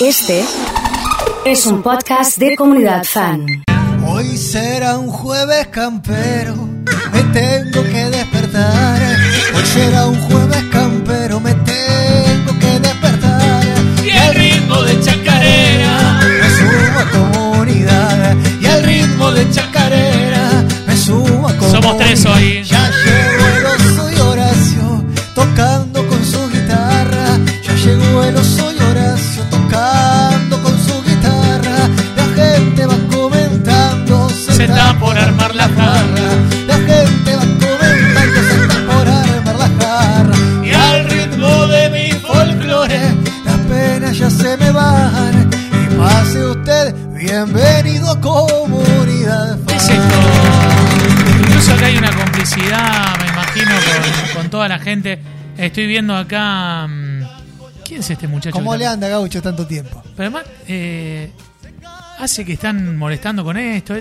Este es un podcast de comunidad fan. Hoy será un jueves campero, me tengo que despertar. Hoy será un jueves campero, me tengo que despertar. Y el ritmo de chacarera, Me sumo a comunidad y al ritmo de chacarera me sumo a comunidad. Somos tres hoy. Toda la gente. Estoy viendo acá. mm, ¿Quién es este muchacho? ¿Cómo le anda, Gaucho, tanto tiempo? Pero además, eh, hace que están molestando con esto.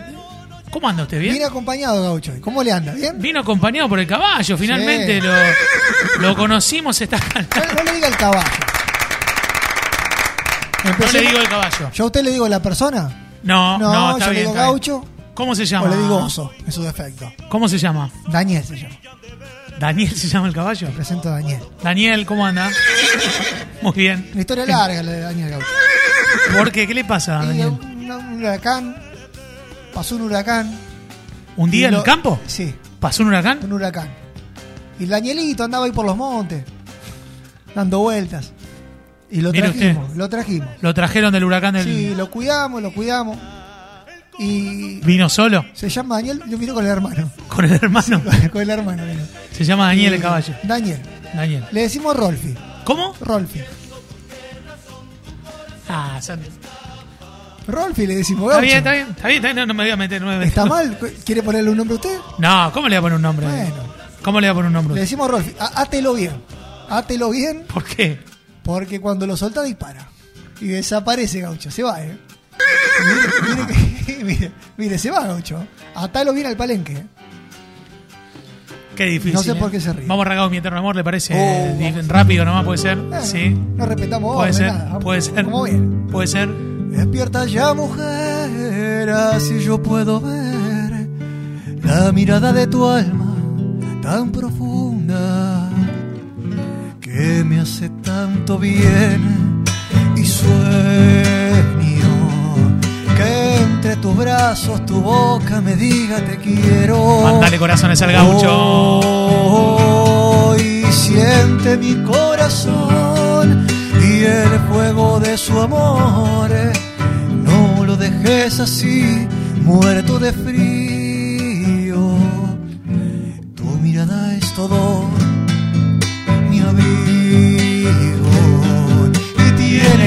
¿Cómo anda usted? ¿Bien? Viene acompañado, Gaucho. ¿Cómo le anda? ¿Bien? Vino acompañado por el caballo, finalmente Sí. lo, lo conocimos, está No, no le diga el caballo. No le digo el caballo. ¿Yo a usted le digo la persona? No, no, No, está yo le bien. digo está bien. gaucho ¿Cómo se o llama? le digo oso, en su defecto. ¿Cómo se llama? Daniel se llama. ¿Daniel se llama el caballo? Presento a Daniel. Daniel, ¿cómo anda? Muy bien. Una historia larga la de Daniel Gaucho. ¿Por qué? ¿Qué le pasa a Y Daniel? un, un huracán, pasó un huracán. ¿Un día en lo- el campo? Sí, ¿Pasó un huracán? un huracán. Y el Danielito andaba ahí por los montes, dando vueltas. Y lo Mire trajimos, usted. lo trajimos. Lo trajeron del huracán del... Sí, lo cuidamos, lo cuidamos. Y ¿Vino solo? se llama Daniel, yo vino con el hermano. ¿Con el hermano? con el hermano vino. Se llama Daniel el caballo. Daniel. Daniel. Le decimos Rolfi. ¿Cómo? Rolfi. Ah, san- Rolfi le decimos está bien, está bien, está bien, está bien, no, me voy a meter, meter. ¿Está mal? ¿Quiere ponerle un nombre a usted? No, ¿cómo le voy a poner un nombre? Bueno. ¿Cómo le voy a poner un nombre? Le decimos Rolfi. Á- Átelo bien. Átelo bien ¿Por qué? porque cuando lo solta dispara. Y desaparece Gaucho. Se va, ¿eh? Mire, mire, mire, mire, se va Gaucho. Atalo bien al palenque. ¿Eh? Qué difícil. No sé ¿eh? por qué se ríe. Vamos arrancado mi eterno amor, ¿le parece? Oh. Rápido nomás puede ser. Bueno, sí. No respetamos Puede ser, nada. Puede ser. Como bien. Puede ser. Despierta ya, mujer, así yo puedo ver la mirada de tu alma tan profunda que me hace tanto bien y que entre tus brazos tu boca me diga te quiero. Mándale corazones al gaucho. Hoy siente mi corazón y el fuego de su amor. No lo dejes así, muerto de frío. Tu mirada es todo mi abrigo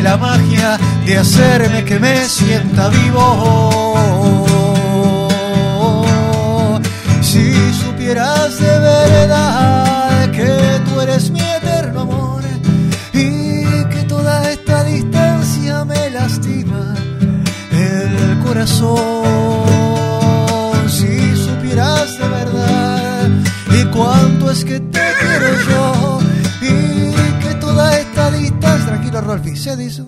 la magia de hacerme que me sienta vivo. Si supieras de verdad que tú eres mi eterno amor y que toda esta distancia me lastima el corazón. Si supieras de verdad y cuánto es que te quiero yo Rolfi, se dice.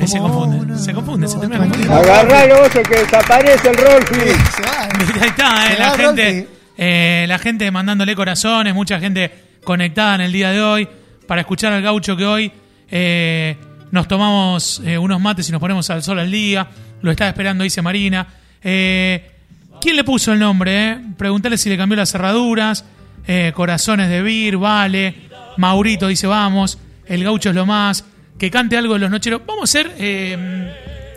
Ahí se confunde, se confunde, se termina Tranquilo. Agarralo oso que desaparece el Rolfi. Sí. Ahí está, eh, la gente, eh, la gente mandándole corazones, mucha gente conectada en el día de hoy para escuchar al gaucho que hoy eh, nos tomamos eh, unos mates y nos ponemos al sol al día. Lo está esperando, dice Marina. Eh, ¿Quién le puso el nombre? Eh? Preguntale si le cambió las cerraduras. Eh, corazones de Vir, Vale. Maurito dice vamos. El gaucho es lo más. Que cante algo de los nocheros. Vamos a hacer. eh,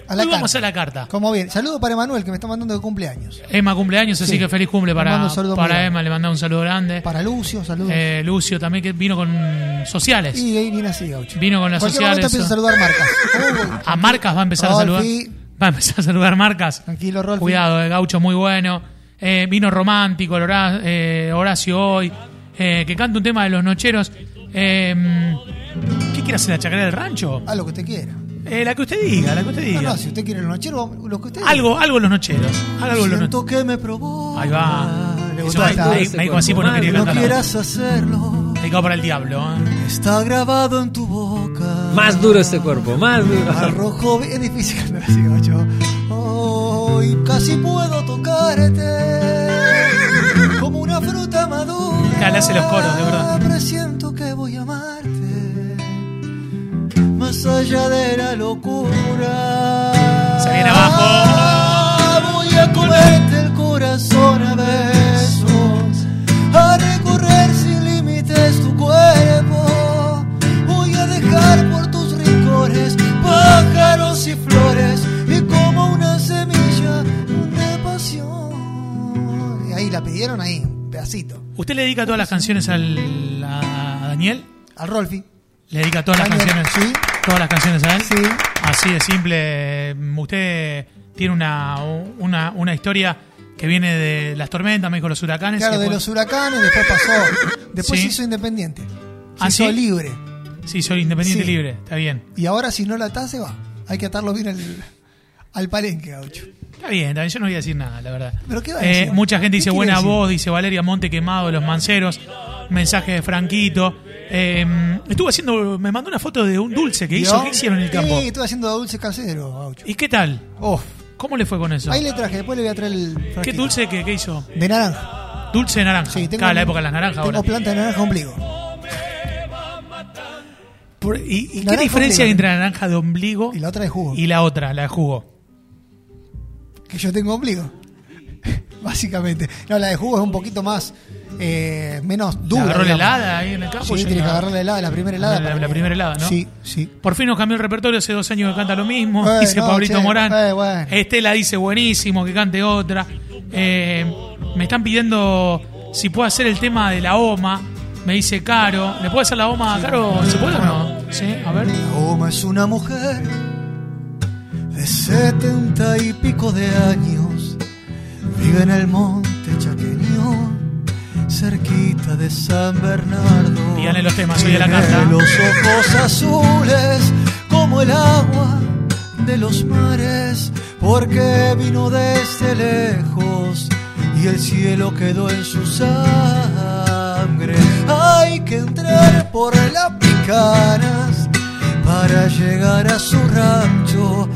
A la hoy vamos carta. a la carta. Como bien. Saludo para Emanuel que me está mandando de cumpleaños. Emma cumpleaños, así Sí. que feliz cumple para, para. Emma, le mandamos un saludo grande. Para Lucio, saludos. Eh, Lucio también que vino con sociales. y ahí viene así, Gaucho. Vino con las Cualquier sociales. empieza a saludar marcas. Uy, A Marcas va a empezar a saludar. Va a empezar a saludar Marcas. Tranquilo, Rolfi. Cuidado, el gaucho muy bueno. Eh, vino romántico, el Hora- eh, Horacio hoy. Eh, que canta un tema de los nocheros. Eh, ¿Qué quiere hacer la chacarera del rancho? Haz lo que usted quiera. Eh, la que usted diga, la que usted No, diga. no, si usted quiere el nochero, lo que usted Algo, algo en los nocheros. Haga algo en los Siento nocheros. que me provoca. Ahí va. Le gustó me- dijo así porque no quería No cantar. quieras hacerlo. Me dijo dedicado para el diablo. ¿eh? Está grabado en tu boca. Más duro ese cuerpo, más duro. Al rojo bien difícil cantar así, gacho. Hoy casi puedo tocarte como una fruta madura. Acá le hace los coros, de verdad. Presiento más allá de la locura. Se viene abajo. Voy a comerte el corazón a besos, a recorrer sin límites tu cuerpo. Voy a dejar por tus rincones pájaros y flores y como una semilla de pasión. Y ahí la pidieron ahí, un pedacito. ¿Usted le dedica todas las canciones al, a Daniel? Al Rolfi. ¿Le dedica todas las canciones? sí. ¿Todas las canciones a él? Sí. Así de simple. Usted tiene una, una, una historia que viene de las tormentas, me dijo los huracanes. Claro, de los huracanes, después pasó. Después Sí. se hizo independiente. Se ¿Ah, hizo sí? libre. Sí, soy independiente Sí. libre, está bien. Y ahora si no la atás se va. Hay que atarlo bien al, al palenque, gaucho. Está bien, está bien, yo no voy a decir nada, la verdad. ¿Pero qué va a Eh, decir? mucha gente ¿Qué dice buena decir? voz, dice Valeria Monte quemado de los manceros. Mensaje de Franquito. Eh, estuvo haciendo, me mandó una foto de un dulce que hizo. ¿Qué hicieron en el campo? Sí, estuve haciendo dulce casero, gaucho. ¿Y qué tal? ¿Cómo le fue con eso? Ahí le traje, después le voy a traer el. ¿Qué dulce que, que hizo? De naranja. Dulce de naranja. Sí, tengo. Claro, la época de las naranjas Tengo ahora. planta de naranja ombligo. Por- ¿Y, y qué diferencia hay entre la naranja de ombligo Y la otra de jugo. y la otra, la de jugo? Que yo tengo ombligo. Básicamente. No, la de jugo es un poquito más. Eh, menos ¿Le dura. agarró la helada ahí en el campo? Sí, tiene que agarrar la helada, la primera helada. La- la primera helada, ¿no? Sí, sí. Por fin nos cambió el repertorio, hace dos años que canta lo mismo, Bueno, dice Pablito che, Morán. eh, bueno. Estela dice buenísimo, que cante otra. Eh, me están pidiendo si puedo hacer el tema de la OMA. Me dice Caro. ¿Le puedo hacer la OMA a Caro? ¿Se puede o no? Sí, a ver. La Oma es una mujer de setenta y pico de años. Vive en el monte chaqueño, cerquita de San Bernardo. Díganle los temas, oye la Tiene carta. Los ojos azules como el agua de los mares, porque vino desde lejos y el cielo quedó en su sangre. Hay que entrar por las picanas para llegar a su rancho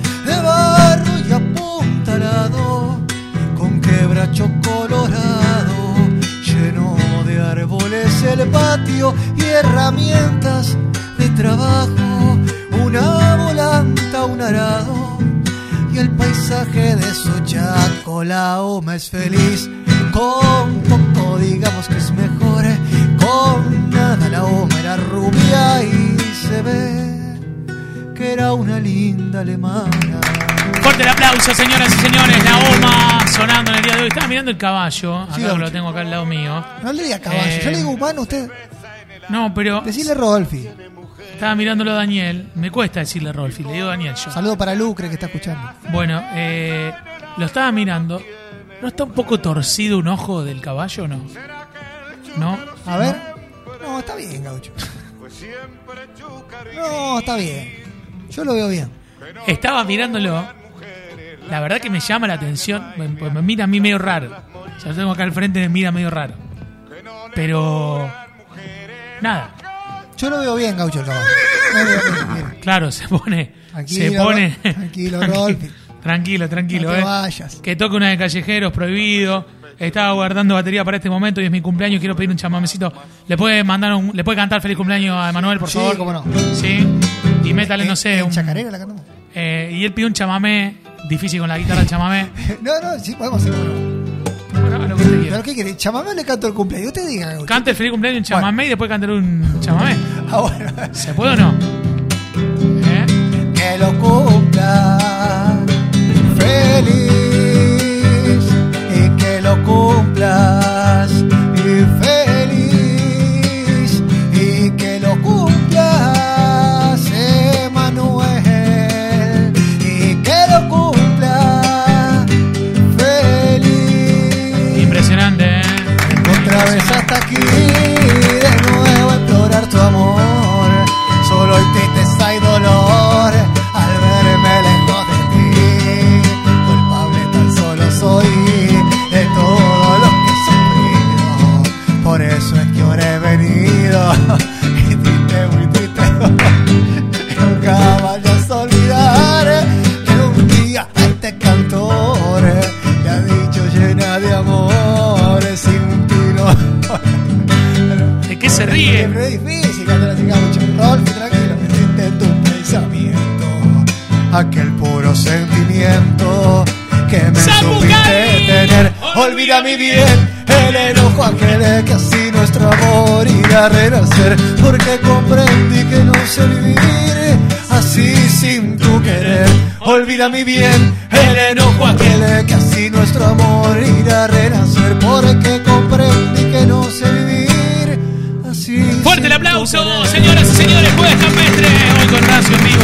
patio y herramientas de trabajo. Una volanta un arado y el paisaje de su chaco la oma es feliz con poco digamos que es mejor. Con nada la oma era rubia y se ve que era una linda alemana. Fuerte el aplauso, señoras y señores. La OMA sonando en el día de hoy. Estaba mirando el caballo. Acá Sí, lo tengo acá al lado mío. no le diga caballo Eh, yo le digo humano usted No, pero decirle Rodolfi estaba mirándolo a Daniel. Me cuesta decirle Rolfi. Le digo Daniel yo. saludo para Lucre que está escuchando Bueno, eh, lo estaba mirando. ¿No está un poco torcido un ojo del caballo o no? ¿No? A ver. No, está bien, gaucho. No, está bien. Yo lo veo bien. Estaba mirándolo. La verdad que me llama la atención. Me, pues me mira a mí medio raro. Ya lo tengo acá al frente, me mira medio raro. Pero. Nada. Yo lo veo bien, gaucho, el caballo. Lo veo bien, mira. Claro, se pone. Tranquilo, se pone. Tranquilo. Tranquilo, tranquilo, No te eh. vayas. Que toque una de callejeros prohibido. Estaba guardando batería para este momento y es mi cumpleaños. Quiero pedir un chamamecito. ¿Le puede mandar un, le puede cantar feliz cumpleaños a Emanuel, por Sí, favor? cómo no. Sí. Y métale, no ¿En- sé, un. chacarera la cantamos? eh, y él pide un chamamé. Difícil con la guitarra chamamé. No, no, sí, podemos hacer uno. Bueno, lo que usted quiera. ¿Pero qué quiere? Chamamé o le canto el cumpleaños. Usted diga, gaucho. Cante el feliz cumpleaños en chamamé y después cántale un chamamé. Ah, bueno. ¿Se puede o no? ¿Eh? Que lo cumpla feliz de nuevo a implorar tu amor Siempre es difícil cuando la chica mucho Rolf, tranquilo, de tu pensamiento. Aquel puro sentimiento que me supiste tener. Olvídame bien el enojo aquel que así nuestro amor irá a renacer. Porque comprendí que no sé vivir así sin tu querer. Olvídame bien el enojo aquel que así nuestro amor irá a renacer. Porque aplauso, señoras y señores, jueves campestre, hoy con Racio en vivo.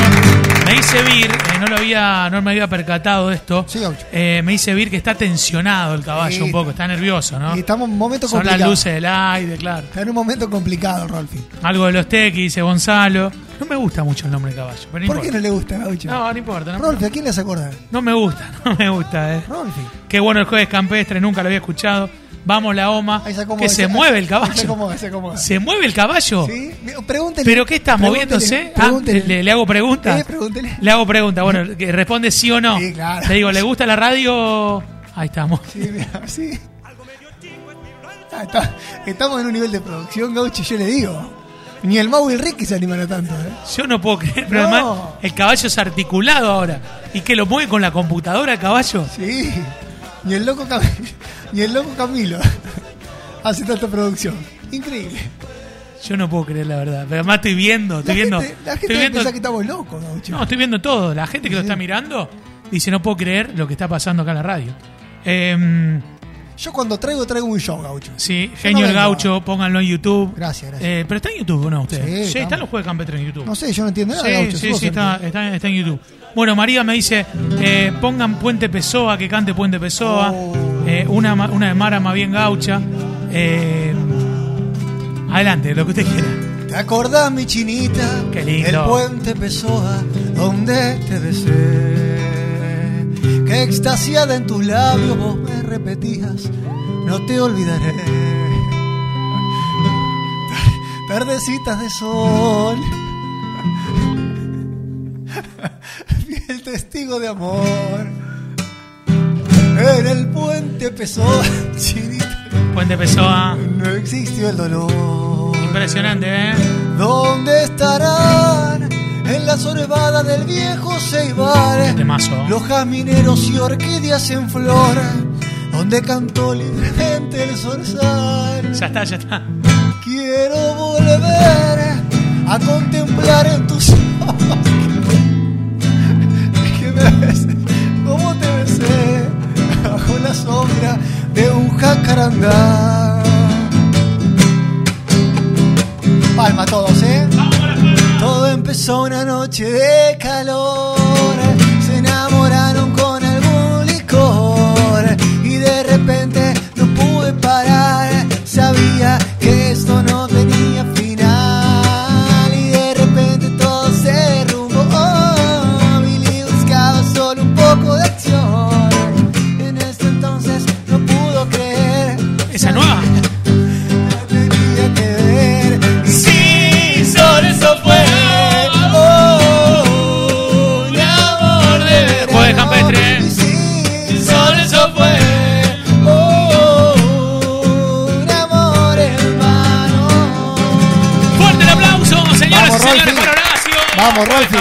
Me dice Vir, eh, no lo había, no me había percatado de esto. Sí. Eh, me dice Vir que está tensionado el caballo Sí. un poco, está nervioso, ¿no? Y estamos en un momento Son las complicado. luces del aire, claro. Está en un momento complicado, Rolfi. Algo de los tequis, dice Gonzalo. No me gusta mucho el nombre de caballo, pero no ¿Por qué no le gusta, Gaucho? No, no importa. No, Rolfi, ¿a quién le hace acordar? no me gusta, no me gusta, eh. Rolfi. Qué bueno el jueves campestre, nunca lo había escuchado. Vamos la OMA. Acomoda, Que se mueve el ahí Se caballo. acomoda, se acomoda. ¿Se mueve el caballo? ¿Sí? Pregúntele. ¿Pero qué está Pregúntele, moviéndose? Ah, Pregúntele. le, le hago. Eh, pregúntele. Le hago preguntas. Bueno, que responde sí o no. Sí, claro. Le digo, ¿le gusta la radio? Ahí estamos. Sí, mira, sí. Ah, está- estamos en un nivel de producción, Gaucho, yo le digo. Ni el Mau y el Ricky se animan a tanto, ¿eh? Yo no puedo creer, pero No. además el caballo es articulado ahora. ¿Y que lo mueve con la computadora el caballo? Sí. Ni el loco Camilo. Ni el loco Camilo. Hace tanta producción. Increíble. Yo no puedo creer la verdad. Pero además estoy viendo, estoy la viendo. gente, la gente estoy viendo que estamos locos, Gaucho. no, estoy viendo todo. La gente que lo está mirando dice, no puedo creer lo que está pasando acá en la radio. Em, Yo cuando traigo, traigo un show, Gaucho. sí, Yo genio no el gaucho, pónganlo en YouTube. Gracias, gracias. Eh, pero está en YouTube, ¿o ¿no? Ustedes. Sí, Sí, están los jueves campestres en YouTube. No sé, yo no entiendo nada, Sí, Gaucho. sí, sí, está, entendés. está, está en YouTube. Bueno, María me dice, eh, pongan Puente Pessoa, que cante Puente Pessoa. Oh. Eh, una, una de Mara más bien gaucha. Eh, adelante, lo que usted quiera. ¿Te acordás, mi chinita? Qué lindo. El puente Pessoa, donde te besé. Que extasiada en tus labios vos me repetías, no te olvidaré. Tar- Tardecitas de sol. Fiel testigo de amor. En el puente Pessoa, chinita, Puente Pessoa. no existió el dolor. Impresionante, ¿eh? ¿Dónde estarán? En la sorbada del viejo Ceibar. Temazo. Los jazmineros y orquídeas en flor. Donde cantó libremente el zorzal. Ya está, ya está. Quiero volver a contemplar en tus ojos. De un jacarandá. Palma todos, ¿eh? Todo empezó una noche de calor. Se enamoraron con algún licor. Y de repente no pude parar. Sabía que esto no Fuerte